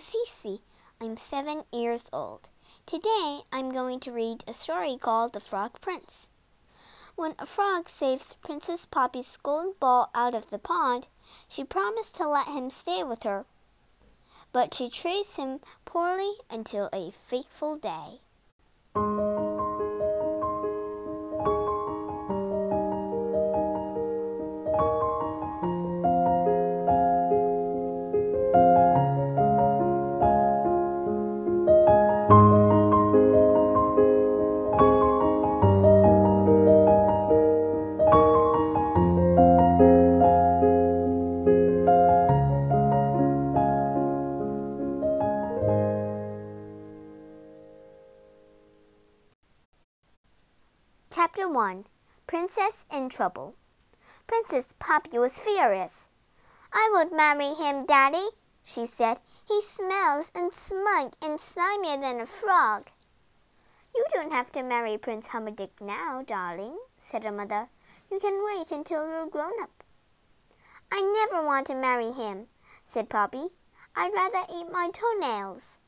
Cece. I'm seven years old. Today I'm going to read a story called The Frog Prince. When a frog saves Princess Poppy's golden ball out of the pond, she promised to let him stay with her. But she treats him poorly until a fateful day. Princess in Trouble Princess Poppy was furious. I won't marry him, Daddy, she said. He smells and smug and slimier than a frog. You don't have to marry Prince Humperdinck now, darling, said her mother. You can wait until you're grown up. I never want to marry him, said Poppy. I'd rather eat my toenails.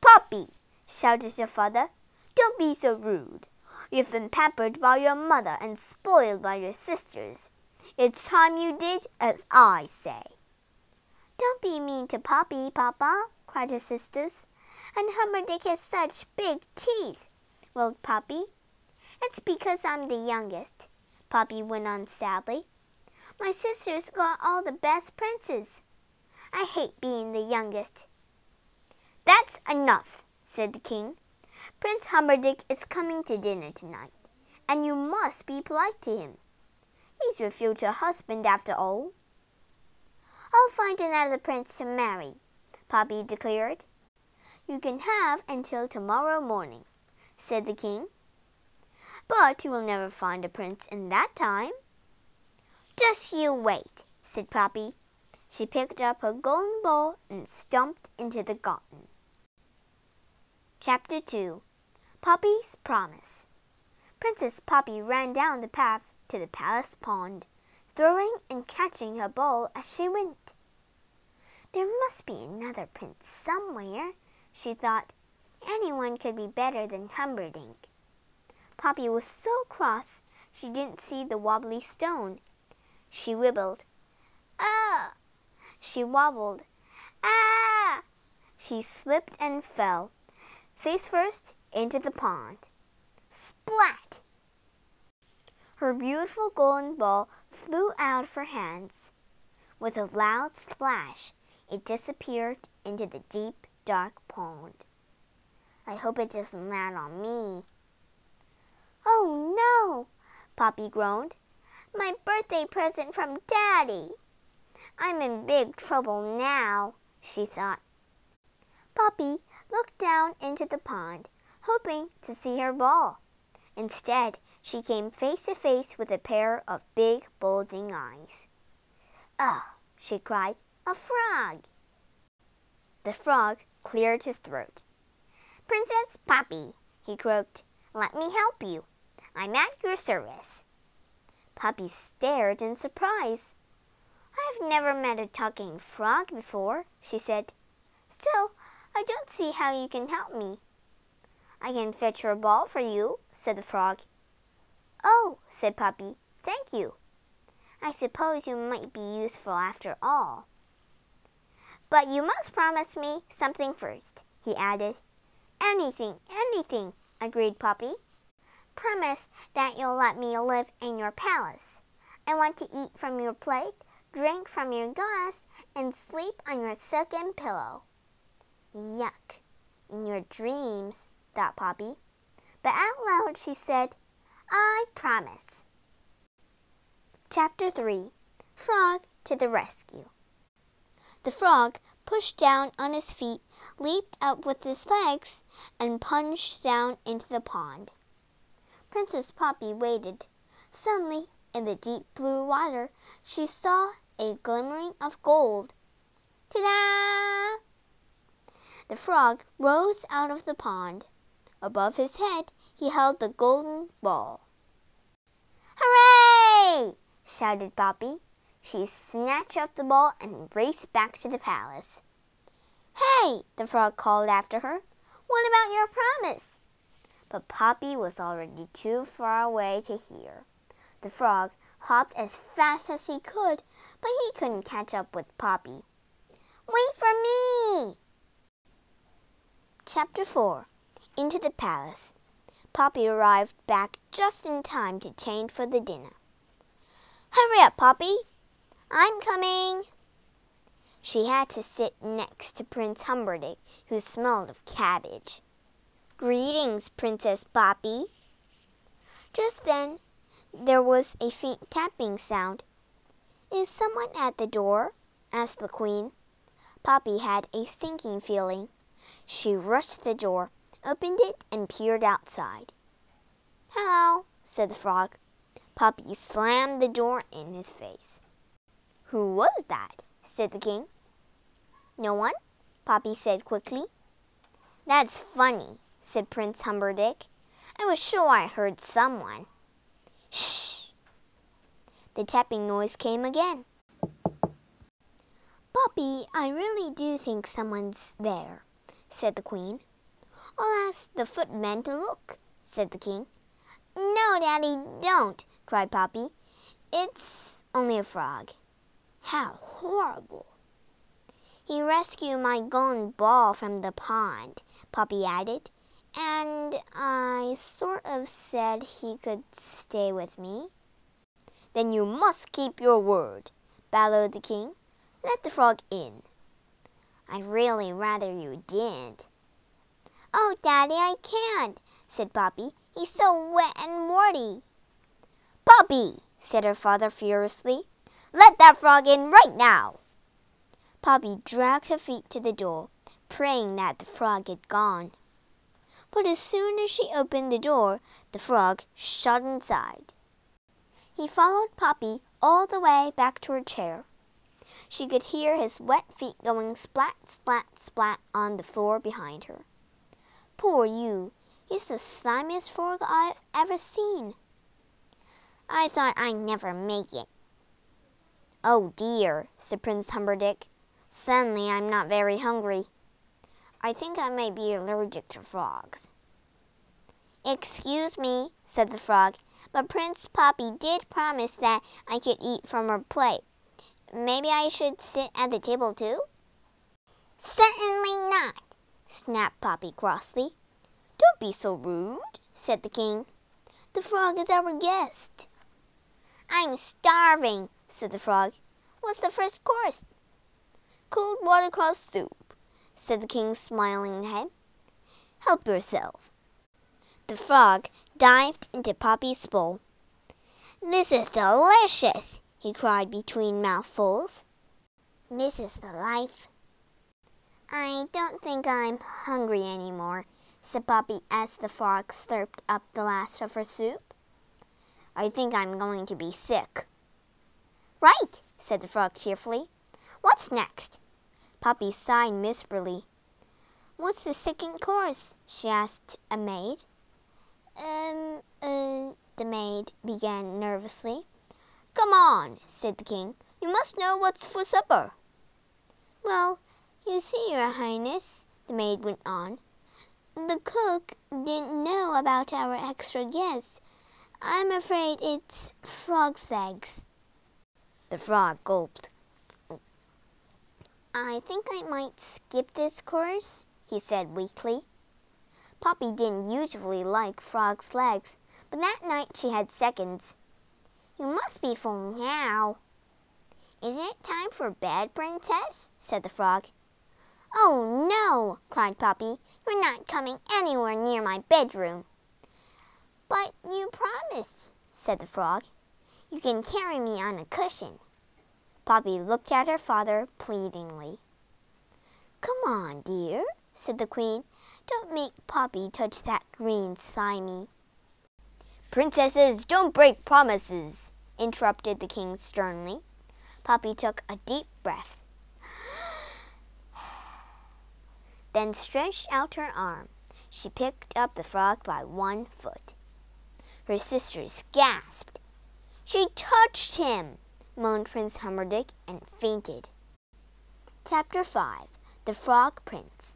Poppy, shouted her father, don't be so rude. You've been pampered by your mother and spoiled by your sisters. It's time you did as I say. Don't be mean to Poppy, Papa, cried her sisters. And Humperdinck has such big teeth, wailed Poppy. It's because I'm the youngest, Poppy went on sadly. My sisters got all the best princes. I hate being the youngest. That's enough, said the king. Prince Humperdinck is coming to dinner tonight, and you must be polite to him. He's your future husband, after all. I'll find another prince to marry, Poppy declared. You can have until tomorrow morning, said the king. But you will never find a prince in that time. Just you wait, said Poppy. She picked up her golden ball and stumped into the garden. Chapter 2 Poppy's Promise Princess Poppy ran down the path to the palace pond, throwing and catching her ball as she went. There must be another prince somewhere, she thought. Anyone could be better than Humperdinck. Poppy was so cross she didn't see the wobbly stone. She wibbled. Ah! She wobbled. Ah! She slipped and fell, face first into the pond. Splat! Her beautiful golden ball flew out of her hands. With a loud splash, it disappeared into the deep, dark pond. I hope it doesn't land on me. Oh no! Poppy groaned. My birthday present from Daddy. I'm in big trouble now, she thought. Poppy looked down into the pond hoping to see her ball. Instead, she came face to face with a pair of big, bulging eyes. Oh, she cried, a frog! The frog cleared his throat. Princess Poppy, he croaked, let me help you. I'm at your service. Poppy stared in surprise. I've never met a talking frog before, she said. Still, I don't see how you can help me. I can fetch your ball for you, said the frog. Oh, said Poppy, thank you. I suppose you might be useful after all. But you must promise me something first, he added. Anything, anything, agreed Poppy. Promise that you'll let me live in your palace. I want to eat from your plate, drink from your glass, and sleep on your silken pillow. Yuck. In your dreams, thought Poppy. But out loud she said, I promise. Chapter 3 Frog to the Rescue. The frog pushed down on his feet, leaped up with his legs, and plunged down into the pond. Princess Poppy waited. Suddenly, in the deep blue water, she saw a glimmering of gold. Ta-da! The frog rose out of the pond. Above his head he held the golden ball. Hooray! shouted Poppy. She snatched up the ball and raced back to the palace. Hey! the frog called after her. What about your promise? But Poppy was already too far away to hear. The frog hopped as fast as he could, but he couldn't catch up with Poppy. Wait for me! Chapter 4 Into the Palace. Poppy arrived back just in time to change for the dinner. Hurry up, Poppy! I'm coming! She had to sit next to Prince Humperdinck, who smelled of cabbage. Greetings, Princess Poppy. Just then, there was a faint tapping sound. Is someone at the door? asked the Queen. Poppy had a sinking feeling. She rushed to the door, opened it, and peered outside. Hello, said the frog. Poppy slammed the door in his face. Who was that? said the king. No one, Poppy said quickly. That's funny, said Prince Humperdinck. I was sure I heard someone. Shh! The tapping noise came again. Poppy, I really do think someone's there, said the queen. I'll ask the footman to look, said the king. No, Daddy, don't, cried Poppy. It's only a frog. How horrible! He rescued my golden ball from the pond, Poppy added and I sort of said he could stay with me. Then you must keep your word, bellowed the king. Let the frog in. I'd really rather you didn't. Oh, Daddy, I can't, said Poppy. He's so wet and warty. Poppy, said her father furiously. Let that frog in right now. Poppy dragged her feet to the door, praying that the frog had gone but as soon as she opened the door, the frog shot inside. He followed Poppy all the way back to her chair. She could hear his wet feet going splat, splat, splat on the floor behind her. Poor you! He's the slimiest frog I've ever seen. I thought I'd never make it. Oh dear, said Prince Humperdinck. Suddenly I'm not very hungry. I think I may be allergic to frogs. Excuse me, said the frog, but Prince Poppy did promise that I could eat from her plate. Maybe I should sit at the table too? Certainly not, snapped Poppy crossly. Don't be so rude, said the king. The frog is our guest. I'm starving, said the frog. What's the first course? Cold watercress soup, said the king, smiling ahead. Help yourself. The frog dived into Poppy's bowl. This is delicious, he cried between mouthfuls. This is the life. I don't think I'm hungry anymore, said Poppy as the frog slurped up the last of her soup. I think I'm going to be sick. Right, said the frog cheerfully. What's next? Poppy sighed miserably. What's the second course? she asked a maid. Um, uh, the maid began nervously. Come on, said the king. You must know what's for supper. Well, you see, Your Highness, the maid went on. The cook didn't know about our extra guests. I'm afraid it's frog's legs. The frog gulped. I think I might skip this course, he said weakly. Poppy didn't usually like frog's legs, but that night she had seconds. You must be full now. Isn't it time for bed, Princess? said the frog. Oh, no, cried Poppy. You're not coming anywhere near my bedroom. But you promised, said the frog. You can carry me on a cushion. Poppy looked at her father pleadingly. Come on, dear, said the queen. Don't make Poppy touch that green slimy. Princesses, don't break promises, interrupted the king sternly. Poppy took a deep breath, then stretched out her arm. She picked up the frog by one foot. Her sisters gasped. She touched him! moaned Prince Humperdinck and fainted. Chapter 5 the Frog Prince.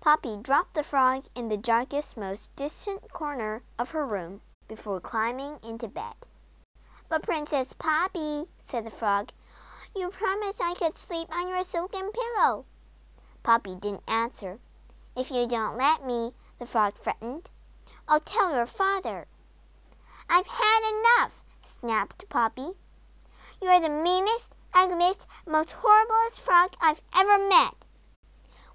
Poppy dropped the frog in the darkest, most distant corner of her room before climbing into bed. But Princess Poppy, said the frog, you promised I could sleep on your silken pillow. Poppy didn't answer. If you don't let me, the frog threatened, I'll tell your father. I've had enough, snapped Poppy. You're the meanest, ugliest, most horriblest frog I've ever met.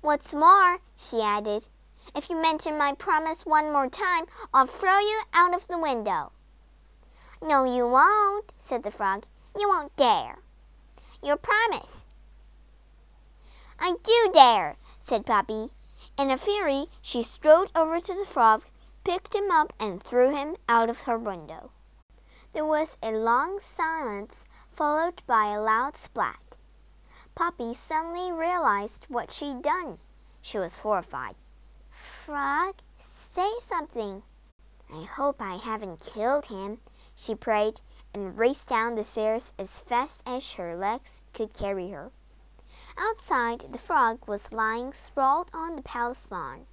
What's more, she added, if you mention my promise one more time, I'll throw you out of the window. No, you won't, said the frog. You won't dare. Your promise. I do dare, said Poppy. In a fury, she strode over to the frog, picked him up, and threw him out of her window. There was a long silence, followed by a loud splat. Poppy suddenly realized what she'd done. She was horrified. Frog, say something. I hope I haven't killed him, she prayed, and raced down the stairs as fast as her legs could carry her. Outside, the frog was lying sprawled on the palace lawn.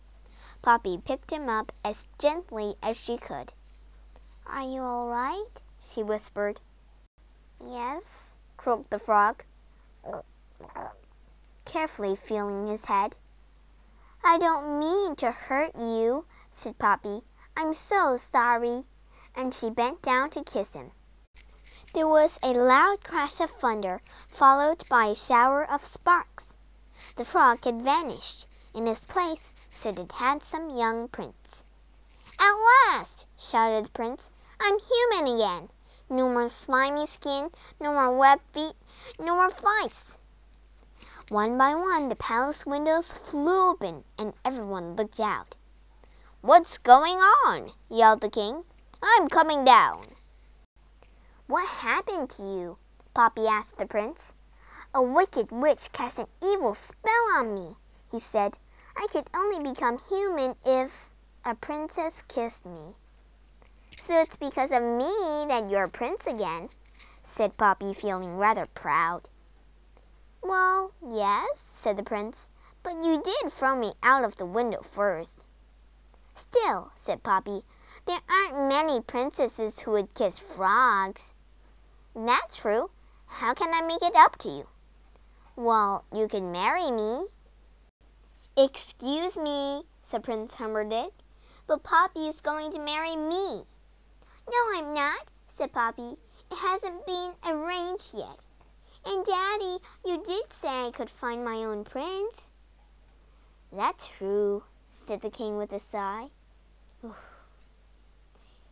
Poppy picked him up as gently as she could. Are you all right? she whispered. Yes, croaked the frog carefully feeling his head. I don't mean to hurt you, said Poppy. I'm so sorry. And she bent down to kiss him. There was a loud crash of thunder, followed by a shower of sparks. The frog had vanished. In his place stood a handsome young prince. At last, shouted the prince, I'm human again. No more slimy skin, no more webbed feet, no more flies. One by one, the palace windows flew open, and everyone looked out. What's going on? yelled the king. I'm coming down. What happened to you? Poppy asked the prince. A wicked witch cast an evil spell on me, he said. I could only become human if a princess kissed me. So it's because of me that you're a prince again, said Poppy, feeling rather proud. Well, yes, said the prince, but you did throw me out of the window first. Still, said Poppy, there aren't many princesses who would kiss frogs. That's true. How can I make it up to you? Well, you can marry me. Excuse me, said Prince Humperdinck, but Poppy is going to marry me. No, I'm not, said Poppy. It hasn't been arranged yet. And, Daddy, you did say I could find my own prince. That's true, said the king with a sigh.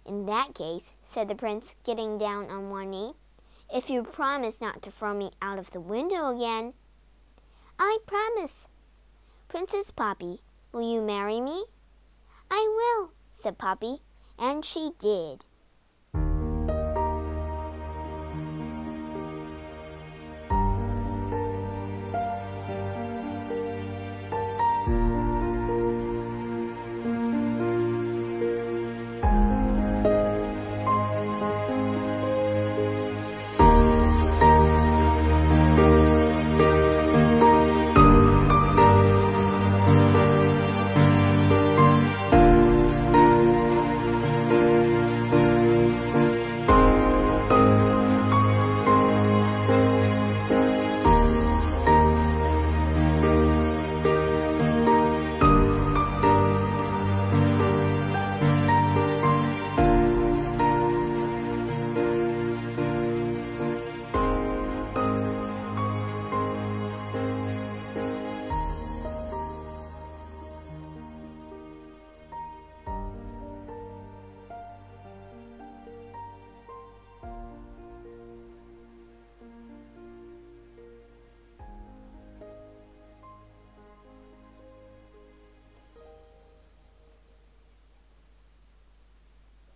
In that case, said the prince, getting down on one knee, if you promise not to throw me out of the window again. I promise. Princess Poppy, will you marry me? I will, said Poppy, and she did.